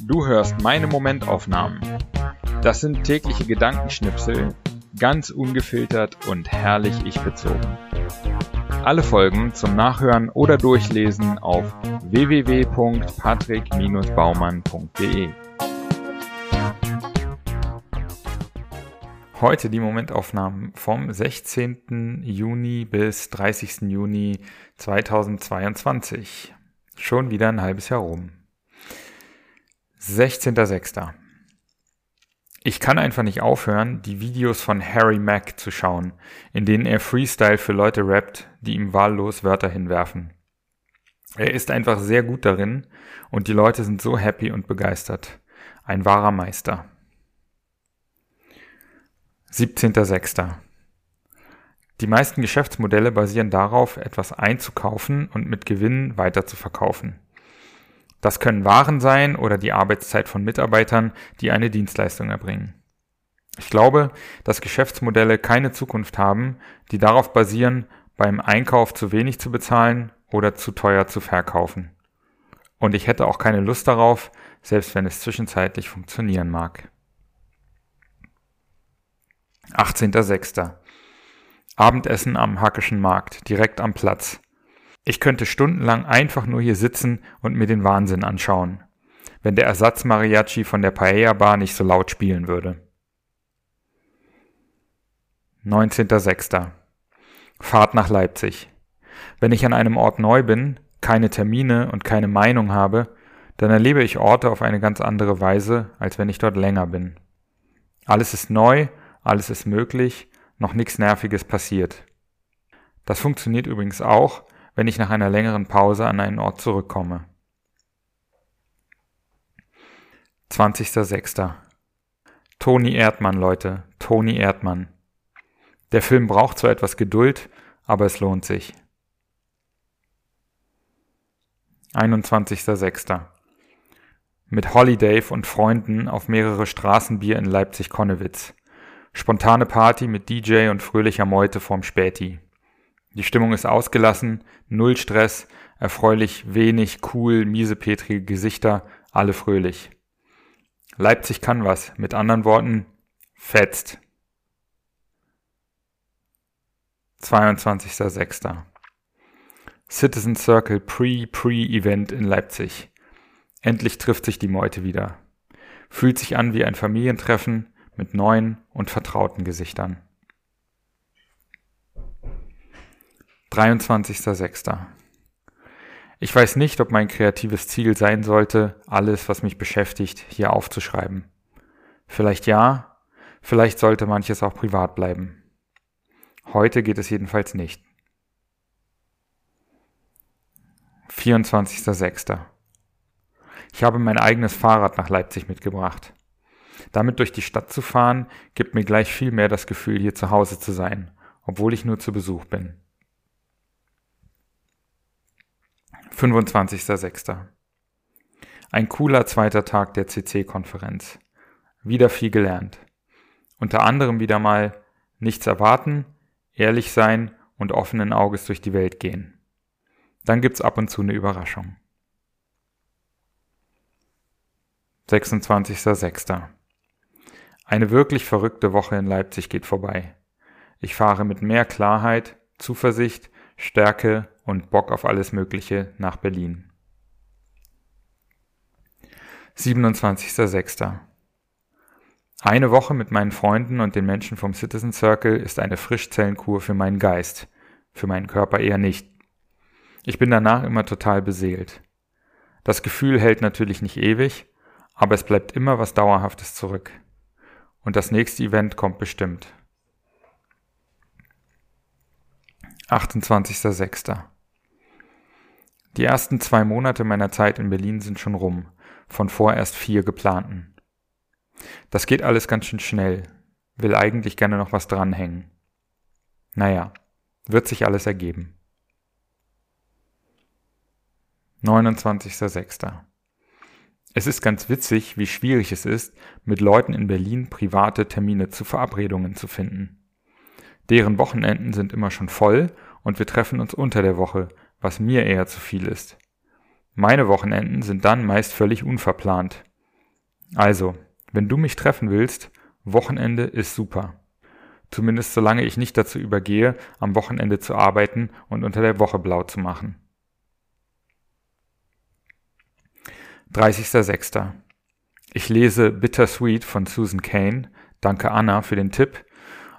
Du hörst meine Momentaufnahmen. Das sind tägliche Gedankenschnipsel, ganz ungefiltert und herrlich ich bezogen. Alle Folgen zum Nachhören oder Durchlesen auf www.patrick-baumann.de. Heute die Momentaufnahmen vom 16. Juni bis 30. Juni 2022. Schon wieder ein halbes Jahr rum. 16.06. Ich kann einfach nicht aufhören, die Videos von Harry Mack zu schauen, in denen er Freestyle für Leute rappt, die ihm wahllos Wörter hinwerfen. Er ist einfach sehr gut darin und die Leute sind so happy und begeistert. Ein wahrer Meister. 17.06. Die meisten Geschäftsmodelle basieren darauf, etwas einzukaufen und mit Gewinn weiter zu verkaufen. Das können Waren sein oder die Arbeitszeit von Mitarbeitern, die eine Dienstleistung erbringen. Ich glaube, dass Geschäftsmodelle keine Zukunft haben, die darauf basieren, beim Einkauf zu wenig zu bezahlen oder zu teuer zu verkaufen. Und ich hätte auch keine Lust darauf, selbst wenn es zwischenzeitlich funktionieren mag. 18.06. Abendessen am Hackischen Markt, direkt am Platz. Ich könnte stundenlang einfach nur hier sitzen und mir den Wahnsinn anschauen, wenn der Ersatz-Mariachi von der Paella Bar nicht so laut spielen würde. 19.06. Fahrt nach Leipzig. Wenn ich an einem Ort neu bin, keine Termine und keine Meinung habe, dann erlebe ich Orte auf eine ganz andere Weise, als wenn ich dort länger bin. Alles ist neu, alles ist möglich, noch nichts Nerviges passiert. Das funktioniert übrigens auch, wenn ich nach einer längeren Pause an einen Ort zurückkomme. 20.06. Toni Erdmann, Leute, Toni Erdmann. Der Film braucht zwar etwas Geduld, aber es lohnt sich. 21.06. Mit Holiday und Freunden auf mehrere Straßenbier in Leipzig-Konnewitz. Spontane Party mit DJ und fröhlicher Meute vorm Späti. Die Stimmung ist ausgelassen, null Stress, erfreulich wenig, cool, miesepetrige Gesichter, alle fröhlich. Leipzig kann was, mit anderen Worten, fetzt. 22.06. Citizen Circle Pre-Pre-Event in Leipzig. Endlich trifft sich die Meute wieder. Fühlt sich an wie ein Familientreffen mit neuen und vertrauten Gesichtern. 23.06. Ich weiß nicht, ob mein kreatives Ziel sein sollte, alles, was mich beschäftigt, hier aufzuschreiben. Vielleicht ja, vielleicht sollte manches auch privat bleiben. Heute geht es jedenfalls nicht. 24.06. Ich habe mein eigenes Fahrrad nach Leipzig mitgebracht. Damit durch die Stadt zu fahren, gibt mir gleich viel mehr das Gefühl, hier zu Hause zu sein, obwohl ich nur zu Besuch bin. 25.06. Ein cooler zweiter Tag der CC-Konferenz. Wieder viel gelernt. Unter anderem wieder mal nichts erwarten, ehrlich sein und offenen Auges durch die Welt gehen. Dann gibt's ab und zu eine Überraschung. 26.06. Eine wirklich verrückte Woche in Leipzig geht vorbei. Ich fahre mit mehr Klarheit, Zuversicht, Stärke und Bock auf alles Mögliche nach Berlin. 27.06. Eine Woche mit meinen Freunden und den Menschen vom Citizen Circle ist eine Frischzellenkur für meinen Geist, für meinen Körper eher nicht. Ich bin danach immer total beseelt. Das Gefühl hält natürlich nicht ewig, aber es bleibt immer was Dauerhaftes zurück. Und das nächste Event kommt bestimmt. 28.06. Die ersten zwei Monate meiner Zeit in Berlin sind schon rum, von vorerst vier geplanten. Das geht alles ganz schön schnell, will eigentlich gerne noch was dranhängen. Naja, wird sich alles ergeben. 29.06. Es ist ganz witzig, wie schwierig es ist, mit Leuten in Berlin private Termine zu Verabredungen zu finden. Deren Wochenenden sind immer schon voll und wir treffen uns unter der Woche, was mir eher zu viel ist. Meine Wochenenden sind dann meist völlig unverplant. Also, wenn du mich treffen willst, Wochenende ist super. Zumindest solange ich nicht dazu übergehe, am Wochenende zu arbeiten und unter der Woche blau zu machen. 30.06. Ich lese Bittersweet von Susan Kane, danke Anna für den Tipp,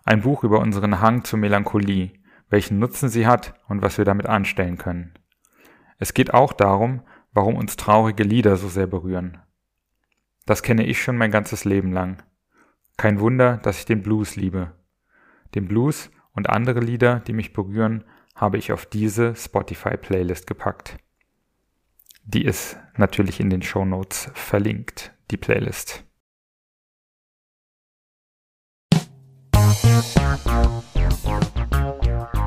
ein Buch über unseren Hang zur Melancholie, welchen Nutzen sie hat und was wir damit anstellen können. Es geht auch darum, warum uns traurige Lieder so sehr berühren. Das kenne ich schon mein ganzes Leben lang. Kein Wunder, dass ich den Blues liebe. Den Blues und andere Lieder, die mich berühren, habe ich auf diese Spotify-Playlist gepackt. Die ist natürlich in den Show Notes verlinkt, die Playlist.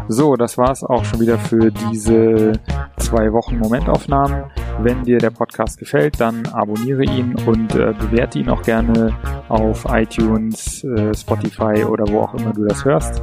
So, das war's auch schon wieder für diese zwei Wochen Momentaufnahmen. Wenn dir der Podcast gefällt, dann abonniere ihn und äh, bewerte ihn auch gerne auf iTunes, äh, Spotify oder wo auch immer du das hörst.